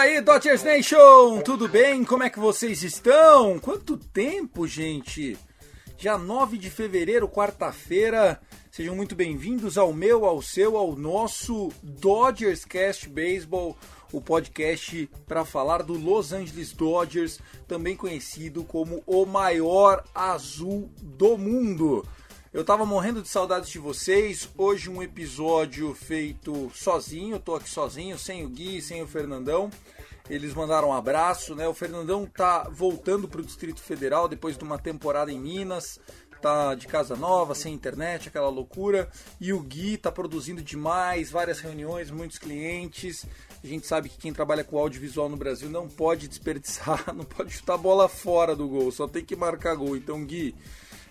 Aí, Dodgers Nation, tudo bem? Como é que vocês estão? Quanto tempo, gente? Já 9 de fevereiro, quarta-feira. Sejam muito bem-vindos ao meu, ao seu, ao nosso Dodgers Cast Baseball, o podcast para falar do Los Angeles Dodgers, também conhecido como o maior azul do mundo. Eu tava morrendo de saudades de vocês. Hoje um episódio feito sozinho, tô aqui sozinho, sem o Gui, sem o Fernandão. Eles mandaram um abraço, né? O Fernandão tá voltando pro Distrito Federal depois de uma temporada em Minas. Tá de casa nova, sem internet, aquela loucura. E o Gui tá produzindo demais, várias reuniões, muitos clientes. A gente sabe que quem trabalha com audiovisual no Brasil não pode desperdiçar, não pode chutar bola fora do gol, só tem que marcar gol. Então, Gui,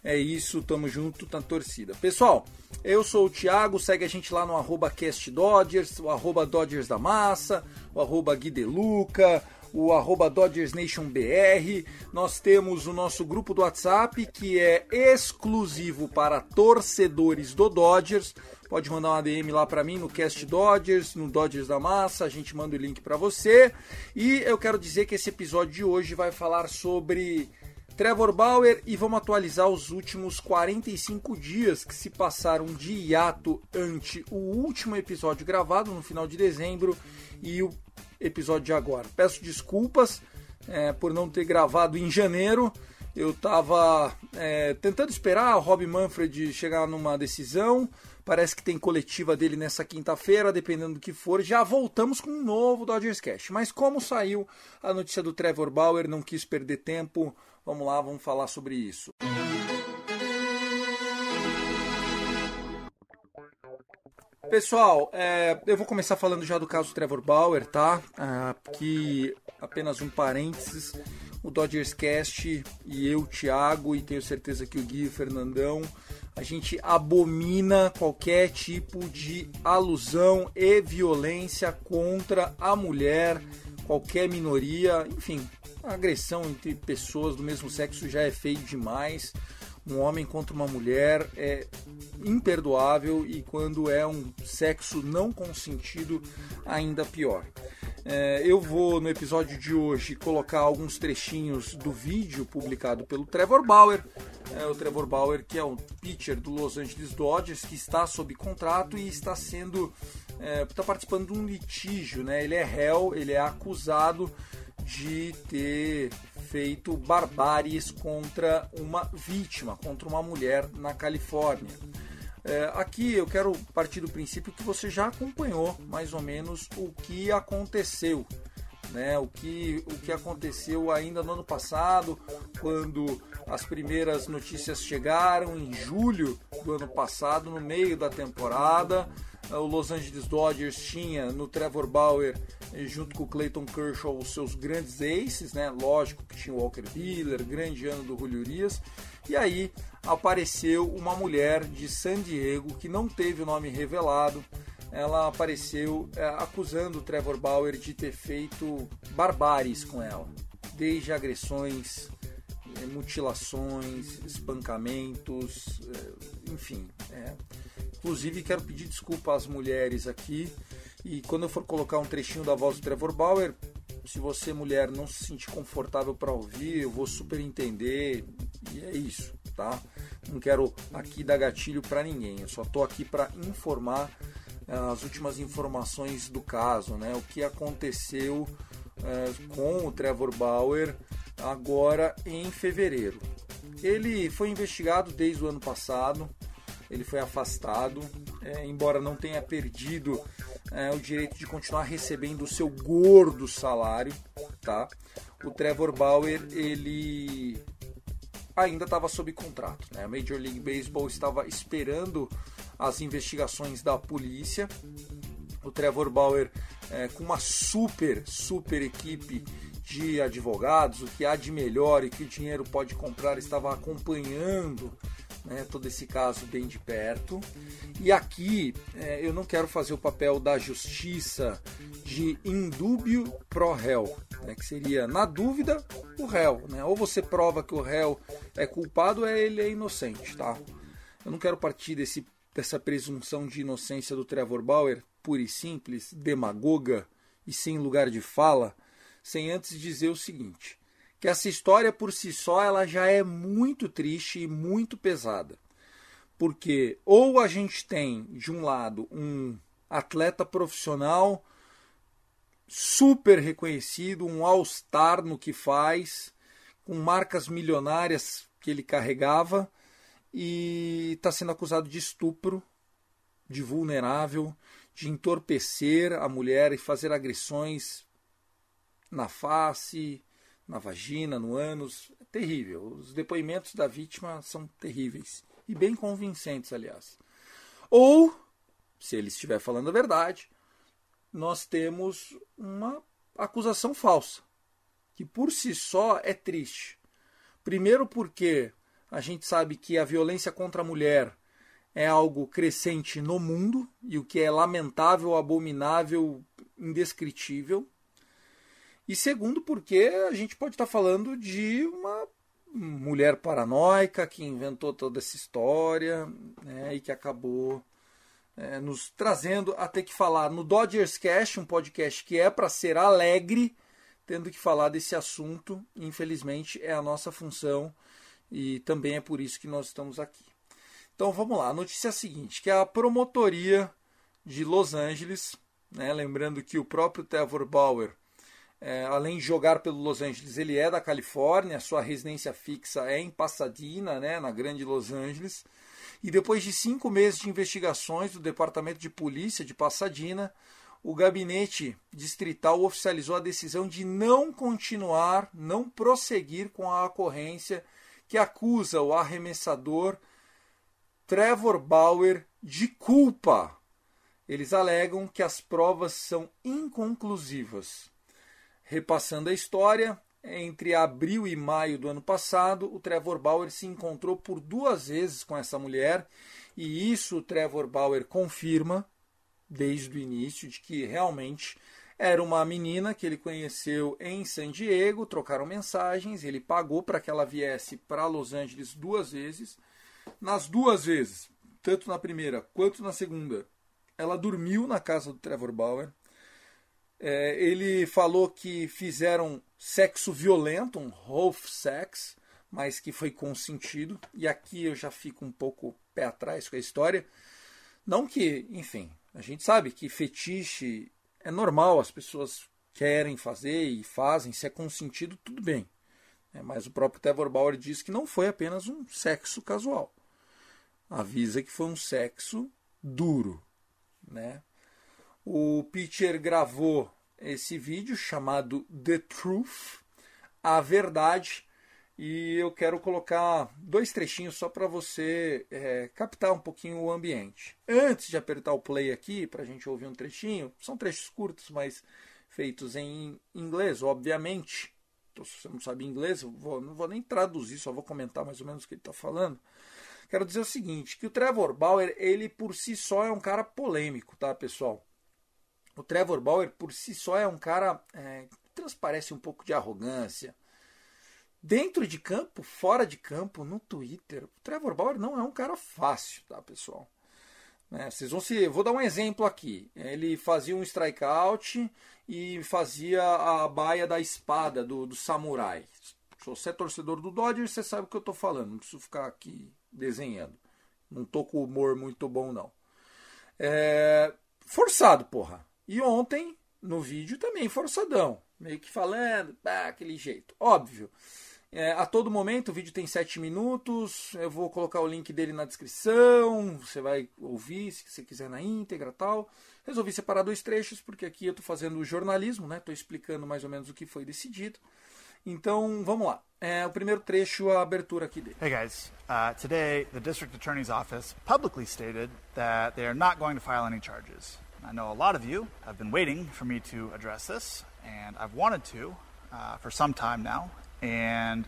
é isso, tamo junto na torcida. Pessoal, eu sou o Thiago, segue a gente lá no arroba CastDodgers, o arroba Dodgers da Massa, o arroba Gui Deluca, o arroba Dodgers Nation BR. Nós temos o nosso grupo do WhatsApp, que é exclusivo para torcedores do Dodgers. Pode mandar uma DM lá para mim no Cast Dodgers, no Dodgers da Massa, a gente manda o link para você. E eu quero dizer que esse episódio de hoje vai falar sobre Trevor Bauer e vamos atualizar os últimos 45 dias que se passaram de hiato ante o último episódio gravado no final de dezembro e o episódio de agora. Peço desculpas é, por não ter gravado em janeiro. Eu estava é, tentando esperar o Rob Manfred chegar numa decisão. Parece que tem coletiva dele nessa quinta-feira, dependendo do que for. Já voltamos com um novo Dodgers Cash. Mas como saiu a notícia do Trevor Bauer, não quis perder tempo. Vamos lá, vamos falar sobre isso. Pessoal, é, eu vou começar falando já do caso Trevor Bauer, tá? Ah, que apenas um parênteses. O Dodgers Cast e eu, Thiago, e tenho certeza que o Gui e o Fernandão, a gente abomina qualquer tipo de alusão e violência contra a mulher, qualquer minoria, enfim, agressão entre pessoas do mesmo sexo já é feio demais. Um homem contra uma mulher é imperdoável e quando é um sexo não consentido, ainda pior. É, eu vou no episódio de hoje colocar alguns trechinhos do vídeo publicado pelo Trevor Bauer. É, o Trevor Bauer, que é um pitcher do Los Angeles Dodgers, que está sob contrato e está sendo. está participando de um litígio, né? Ele é réu, ele é acusado de ter feito barbáries contra uma vítima, contra uma mulher na Califórnia. É, aqui eu quero partir do princípio que você já acompanhou mais ou menos o que aconteceu. Né, o, que, o que aconteceu ainda no ano passado, quando as primeiras notícias chegaram em julho do ano passado, no meio da temporada. O Los Angeles Dodgers tinha no Trevor Bauer, junto com o Clayton Kershaw, os seus grandes aces, né? Lógico que tinha o Walker Buehler, grande ano do Julio Urias. E aí apareceu uma mulher de San Diego que não teve o nome revelado. Ela apareceu é, acusando o Trevor Bauer de ter feito barbáries com ela, desde agressões, é, mutilações, espancamentos, é, enfim. É. Inclusive quero pedir desculpa às mulheres aqui e quando eu for colocar um trechinho da voz do Trevor Bauer, Se você, mulher, não se sentir confortável para ouvir, eu vou super entender. E é isso, tá? Não quero aqui dar gatilho para ninguém. Eu só tô aqui para informar eh, as últimas informações do caso, né? O que aconteceu é, com o Trevor Bauer agora em fevereiro. Ele foi investigado desde o ano passado, ele foi afastado, é, embora não tenha perdido é, o direito de continuar recebendo o seu gordo salário, tá? O Trevor Bauer ele ainda estava sob contrato, né? A Major League Baseball estava esperando as investigações da polícia. O Trevor Bauer é, com uma super, super equipe de advogados, o que há de melhor e que o dinheiro pode comprar, estava acompanhando né, todo esse caso bem de perto. E aqui é, eu não quero fazer o papel da justiça de indúbio pro réu, né, que seria, na dúvida, o réu. Né? Ou você prova que o réu é culpado ou é ele é inocente. Tá? Eu não quero partir desse, dessa presunção de inocência do Trevor Bauer, pura e simples, demagoga e sem lugar de fala, sem antes dizer o seguinte: que essa história por si só ela já é muito triste e muito pesada. Porque ou a gente tem, de um lado, um atleta profissional super reconhecido, um all-star no que faz, com marcas milionárias que ele carregava e está sendo acusado de estupro, de vulnerável, de entorpecer a mulher e fazer agressões na face, na vagina, no ânus. É terrível. Os depoimentos da vítima são terríveis. E bem convincentes, aliás. Ou, se ele estiver falando a verdade, nós temos uma acusação falsa, que por si só é triste. Primeiro, porque a gente sabe que a violência contra a mulher é algo crescente no mundo e o que é lamentável, abominável, indescritível. E segundo, porque a gente pode estar falando de uma mulher paranoica que inventou toda essa história né, e que acabou é, nos trazendo a ter que falar no Dodgers Cast, um podcast que é para ser alegre, tendo que falar desse assunto. Infelizmente, é a nossa função e também é por isso que nós estamos aqui. Então vamos lá, a notícia é a seguinte, que a promotoria de Los Angeles, né, lembrando que o próprio Trevor Bauer é, além de jogar pelo Los Angeles, ele é da Califórnia, sua residência fixa é em Pasadena, né, na grande Los Angeles. E depois de cinco meses de investigações do Departamento de Polícia de Pasadena, o gabinete distrital oficializou a decisão de não continuar, não prosseguir com a ocorrência que acusa o arremessador Trevor Bauer de culpa. Eles alegam que as provas são inconclusivas. Repassando a história, entre abril e maio do ano passado, o Trevor Bauer se encontrou por duas vezes com essa mulher, e isso o Trevor Bauer confirma desde o início de que realmente era uma menina que ele conheceu em San Diego, trocaram mensagens, ele pagou para que ela viesse para Los Angeles duas vezes. Nas duas vezes, tanto na primeira quanto na segunda, ela dormiu na casa do Trevor Bauer. É, ele falou que fizeram sexo violento, um rough sex, mas que foi consentido. E aqui eu já fico um pouco pé atrás com a história. Não que, enfim, a gente sabe que fetiche é normal, as pessoas querem fazer e fazem, se é consentido, tudo bem. É, mas o próprio Trevor Bauer diz que não foi apenas um sexo casual. Avisa que foi um sexo duro, né? O Pitcher gravou esse vídeo chamado The Truth, a verdade, e eu quero colocar dois trechinhos só para você é, captar um pouquinho o ambiente. Antes de apertar o play aqui, para a gente ouvir um trechinho, são trechos curtos, mas feitos em inglês, obviamente. Então, se você não sabe inglês, eu vou, não vou nem traduzir, só vou comentar mais ou menos o que ele está falando. Quero dizer o seguinte, que o Trevor Bauer, ele por si só é um cara polêmico, tá, pessoal? O Trevor Bauer, por si só, é um cara é, que transparece um pouco de arrogância. Dentro de campo, fora de campo, no Twitter, o Trevor Bauer não é um cara fácil, tá, pessoal? Né? Vocês vão se. Vou dar um exemplo aqui. Ele fazia um strikeout e fazia a baia da espada do, do samurai. Se você é torcedor do Dodgers, você sabe o que eu tô falando. Não preciso ficar aqui desenhando. Não tô com humor muito bom, não. É... Forçado, porra. E ontem, no vídeo, também forçadão. Meio que falando, ah, aquele jeito. Óbvio. É, a todo momento, o vídeo tem 7 minutos. Eu vou colocar o link dele na descrição. Você vai ouvir se você quiser na íntegra tal. Resolvi separar dois trechos, porque aqui eu estou fazendo jornalismo, né? Estou explicando mais ou menos o que foi decidido. Então, vamos lá. É, o primeiro trecho, a abertura aqui dele. Hey guys, uh, today the district attorney's office publicly stated that they are not going to file any charges. I know a lot of you have been waiting for me to address this, and I've wanted to uh, for some time now, and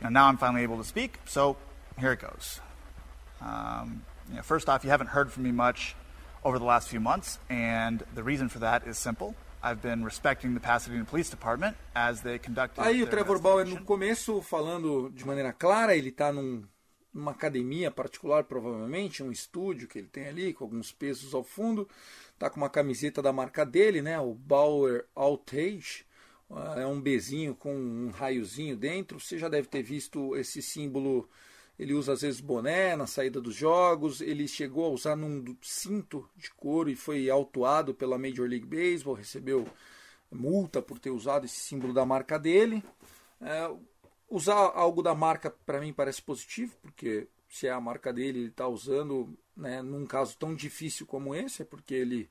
you know, now I'm finally able to speak. So here it goes. Um, you know, first off, you haven't heard from me much over the last few months, and the reason for that is simple. I've been respecting the Pasadena Police Department as they conducted Aí o Trevor Bauer no começo falando de maneira clara, ele está num, numa academia particular, provavelmente, um estúdio que ele tem ali, com alguns pesos ao fundo, tá com uma camiseta da marca dele, né, o Bauer Outage, é um Bzinho com um raiozinho dentro, você já deve ter visto esse símbolo, ele usa às vezes boné na saída dos jogos, ele chegou a usar num cinto de couro e foi autuado pela Major League Baseball, recebeu multa por ter usado esse símbolo da marca dele. É, usar algo da marca para mim parece positivo, porque se é a marca dele, ele está usando né, num caso tão difícil como esse, é porque ele,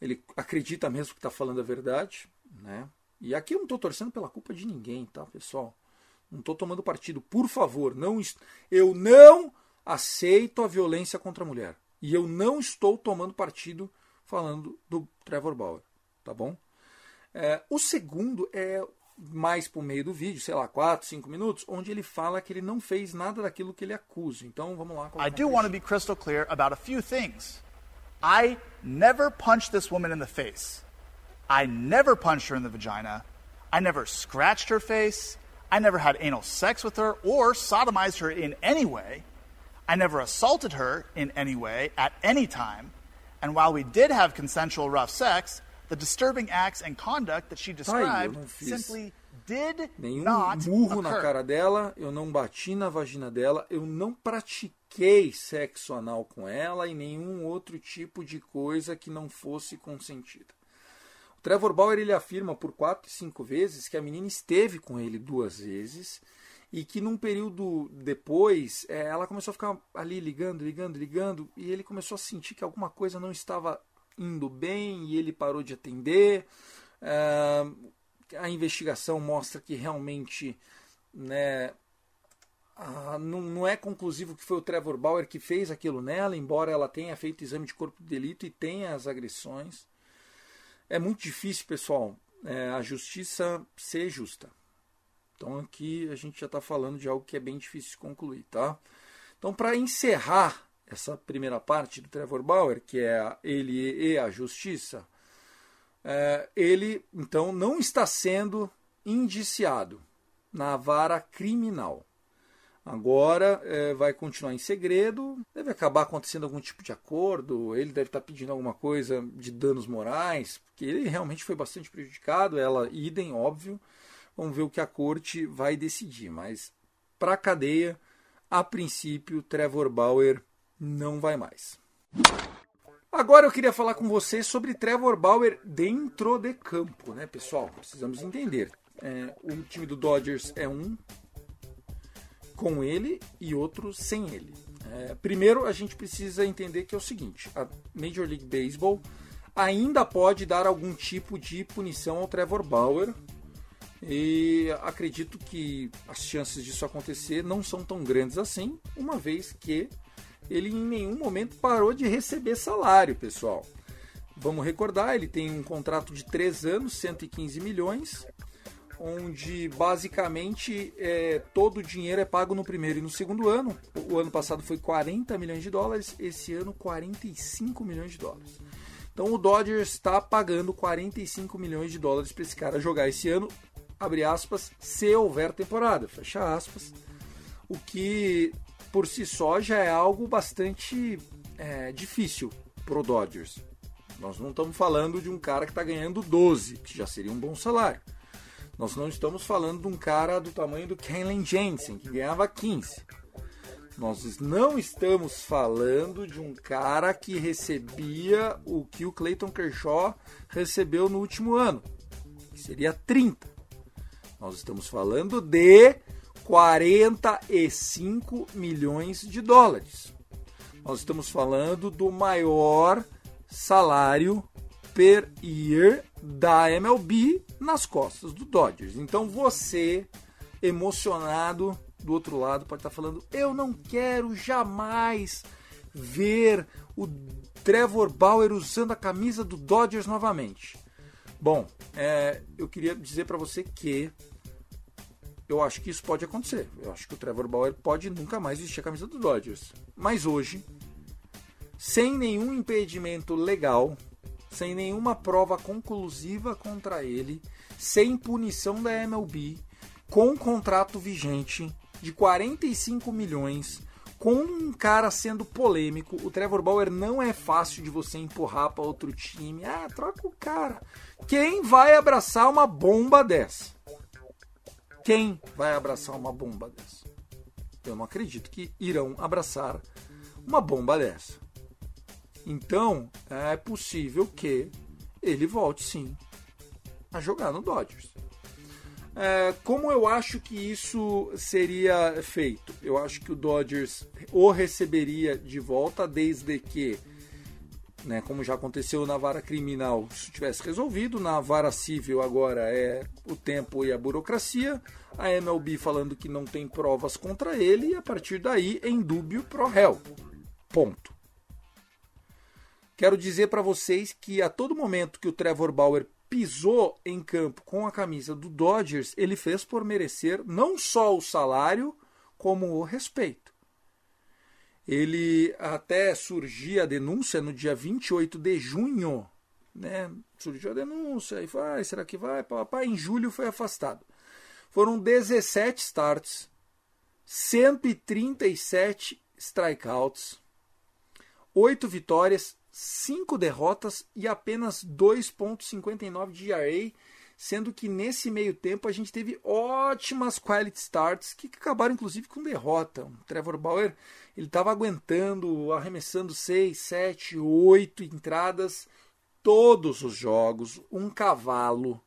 ele acredita mesmo que está falando a verdade. Né? E aqui eu não estou torcendo pela culpa de ninguém, tá, pessoal? Não estou tomando partido. Por favor, não eu não aceito a violência contra a mulher. E eu não estou tomando partido falando do Trevor Bauer, tá bom? É, o segundo é mais pro meio do vídeo, sei lá, 4, 5 minutos, onde ele fala que ele não fez nada daquilo que ele acusa. Então vamos lá. I do want to be crystal clear about a few things. I never punched this woman in the face. I never punched her in the vagina. I never scratched her face. I never had anal sex with her or sodomized her in any way. I never assaulted her in any way at any time. And while we did have consensual rough sex, the disturbing acts and conduct that she aí, described não fiz simply did Nenhum not murro na occur. cara dela, eu não bati na vagina dela, eu não pratiquei sexo anal com ela e nenhum outro tipo de coisa que não fosse consentida. O Trevor Bauer ele afirma por quatro e cinco vezes que a menina esteve com ele duas vezes e que num período depois eh, ela começou a ficar ali ligando, ligando, ligando e ele começou a sentir que alguma coisa não estava indo bem e ele parou de atender. Ah, a investigação mostra que realmente né, não, não é conclusivo que foi o Trevor Bauer que fez aquilo nela, embora ela tenha feito exame de corpo de delito e tenha as agressões. É muito difícil, pessoal, é, a justiça ser justa. Então aqui a gente já está falando de algo que é bem difícil de concluir, tá? Então para encerrar essa primeira parte do Trevor Bauer, que é ele e a justiça, é, ele então não está sendo indiciado na vara criminal. Agora é, vai continuar em segredo, deve acabar acontecendo algum tipo de acordo, ele deve estar pedindo alguma coisa de danos morais, porque ele realmente foi bastante prejudicado, ela idem, óbvio. Vamos ver o que a corte vai decidir, mas para a cadeia, a princípio, Trevor Bauer não vai mais. Agora eu queria falar com você sobre Trevor Bauer dentro de campo, né, pessoal? Precisamos entender. É, o time do Dodgers é um com ele e outro sem ele. É, primeiro, a gente precisa entender que é o seguinte: a Major League Baseball ainda pode dar algum tipo de punição ao Trevor Bauer. E acredito que as chances disso acontecer não são tão grandes assim, uma vez que ele em nenhum momento parou de receber salário, pessoal. Vamos recordar, ele tem um contrato de 3 anos, 115 milhões, onde basicamente é, todo o dinheiro é pago no primeiro e no segundo ano. O ano passado foi 40 milhões de dólares, esse ano 45 milhões de dólares. Então o Dodgers está pagando 45 milhões de dólares para esse cara jogar esse ano, abre aspas, se houver temporada, fecha aspas. O que por si só já é algo bastante é, difícil pro Dodgers. Nós não estamos falando de um cara que está ganhando 12, que já seria um bom salário. Nós não estamos falando de um cara do tamanho do Kenley Jensen, que ganhava 15. Nós não estamos falando de um cara que recebia o que o Clayton Kershaw recebeu no último ano, que seria 30. Nós estamos falando de 45 milhões de dólares. Nós estamos falando do maior salário per year da MLB nas costas do Dodgers. Então você, emocionado do outro lado, pode estar falando: eu não quero jamais ver o Trevor Bauer usando a camisa do Dodgers novamente. Bom, é, eu queria dizer para você que eu acho que isso pode acontecer. Eu acho que o Trevor Bauer pode nunca mais vestir a camisa do Dodgers. Mas hoje, sem nenhum impedimento legal, sem nenhuma prova conclusiva contra ele, sem punição da MLB, com um contrato vigente de 45 milhões, com um cara sendo polêmico, o Trevor Bauer não é fácil de você empurrar para outro time. Ah, troca o cara. Quem vai abraçar uma bomba dessa? Quem vai abraçar uma bomba dessa? Eu não acredito que irão abraçar uma bomba dessa. Então, é possível que ele volte sim a jogar no Dodgers. É, como eu acho que isso seria feito? Eu acho que o Dodgers o receberia de volta desde que, né, como já aconteceu na vara criminal, isso tivesse resolvido. Na vara civil agora é o tempo e a burocracia. A MLB falando que não tem provas contra ele e a partir daí em dúbio pro réu. Ponto. Quero dizer para vocês que a todo momento que o Trevor Bauer pisou em campo com a camisa do Dodgers, ele fez por merecer não só o salário, como o respeito. Ele até surgia a denúncia no dia 28 de junho, né? Surgiu a denúncia e vai, será que vai? Papai, em julho foi afastado. Foram 17 starts, 137 strikeouts, 8 vitórias, 5 derrotas e apenas 2.59 de ERA, sendo que nesse meio tempo a gente teve ótimas quality starts que acabaram inclusive com derrota. O Trevor Bauer ele estava aguentando, arremessando 6, 7, 8 entradas todos os jogos, um cavalo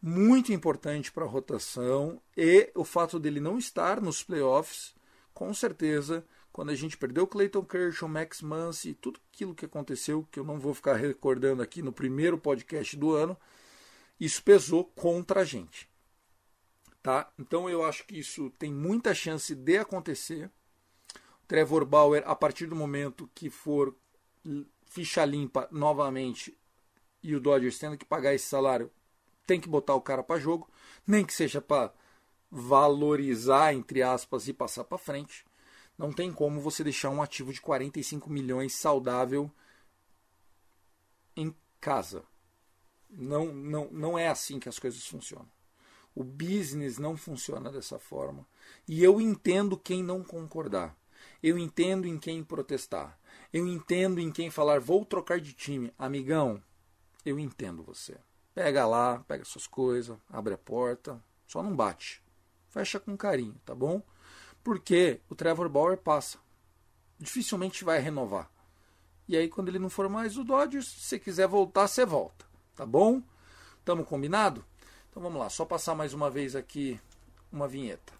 muito importante para a rotação e o fato dele não estar nos playoffs, com certeza quando a gente perdeu Clayton Kershaw, Max Muncy, tudo aquilo que aconteceu, que eu não vou ficar recordando aqui no primeiro podcast do ano, isso pesou contra a gente. Tá? Então eu acho que isso tem muita chance de acontecer. Trevor Bauer, a partir do momento que for ficha limpa novamente e o Dodgers tendo que pagar esse salário, tem que botar o cara para jogo, nem que seja para valorizar entre aspas e passar para frente. Não tem como você deixar um ativo de 45 milhões saudável em casa. Não, não, não é assim que as coisas funcionam. O business não funciona dessa forma. E eu entendo quem não concordar. Eu entendo em quem protestar. Eu entendo em quem falar, vou trocar de time. Amigão, eu entendo você. Pega lá, pega suas coisas, abre a porta, só não bate. Fecha com carinho, tá bom? Porque o Trevor Bauer passa. Dificilmente vai renovar. E aí, quando ele não for mais o Dodgers, se quiser voltar, você volta. Tá bom? Tamo combinado? Então vamos lá, só passar mais uma vez aqui uma vinheta.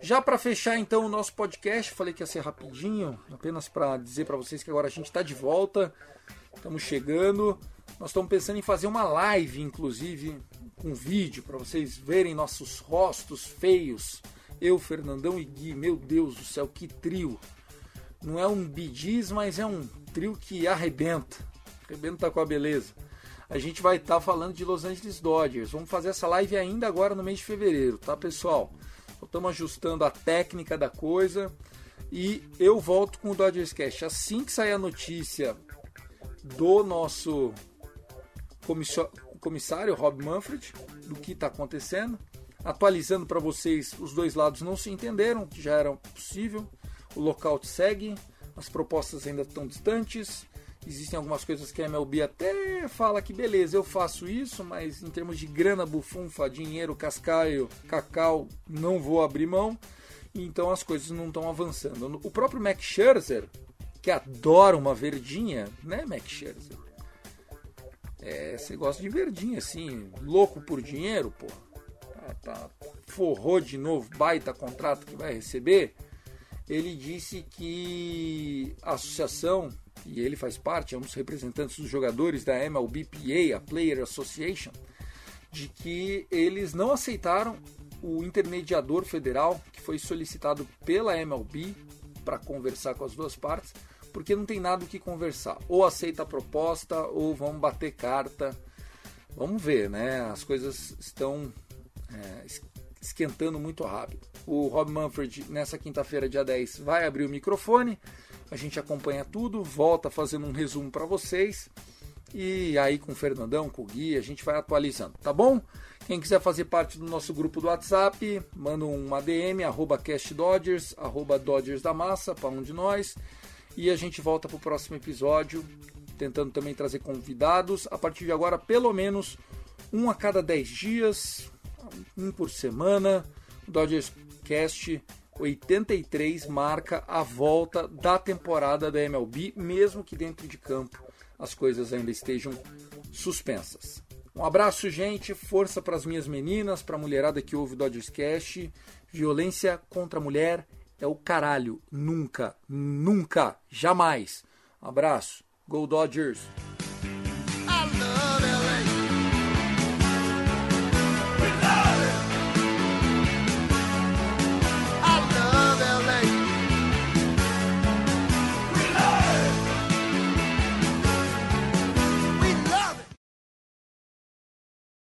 Já para fechar então o nosso podcast, falei que ia ser rapidinho, apenas para dizer para vocês que agora a gente está de volta, estamos chegando. Nós estamos pensando em fazer uma live, inclusive, com vídeo, para vocês verem nossos rostos feios. Eu, Fernandão e Gui, meu Deus do céu, que trio! Não é um bidis, mas é um trio que arrebenta. Arrebenta com a beleza. A gente vai estar tá falando de Los Angeles Dodgers. Vamos fazer essa live ainda agora no mês de fevereiro, tá, pessoal? Estamos ajustando a técnica da coisa. E eu volto com o Dodgers Cash. Assim que sair a notícia do nosso comissário Rob Manfred do que está acontecendo. Atualizando para vocês, os dois lados não se entenderam, que já era possível. O lockout segue, as propostas ainda estão distantes. Existem algumas coisas que a MLB até fala que beleza, eu faço isso, mas em termos de grana bufunfa, dinheiro, cascaio, cacau, não vou abrir mão. Então as coisas não estão avançando. O próprio Max Scherzer, que adora uma verdinha, né, Max Scherzer? É, você gosta de verdinha, assim, louco por dinheiro, pô. Ah, tá, forrou de novo, baita contrato que vai receber. Ele disse que a associação e ele faz parte, é um dos representantes dos jogadores da MLBPA, a Player Association, de que eles não aceitaram o intermediador federal que foi solicitado pela MLB para conversar com as duas partes, porque não tem nada o que conversar. Ou aceita a proposta ou vão bater carta. Vamos ver, né? As coisas estão é, esquentando muito rápido. O Rob Manfred, nessa quinta-feira, dia 10, vai abrir o microfone a gente acompanha tudo, volta fazendo um resumo para vocês. E aí com o Fernandão, com o Gui, a gente vai atualizando, tá bom? Quem quiser fazer parte do nosso grupo do WhatsApp, manda um ADM, arroba CastDodgers, arroba Dodgers da Massa, para um de nós. E a gente volta para o próximo episódio, tentando também trazer convidados. A partir de agora, pelo menos um a cada 10 dias, um por semana. O Dodgers Cast 83 marca a volta da temporada da MLB, mesmo que dentro de campo as coisas ainda estejam suspensas. Um abraço, gente. Força para as minhas meninas, para a mulherada que ouve o Dodgers Cast. Violência contra a mulher é o caralho. Nunca, nunca, jamais. Um abraço. Go Dodgers!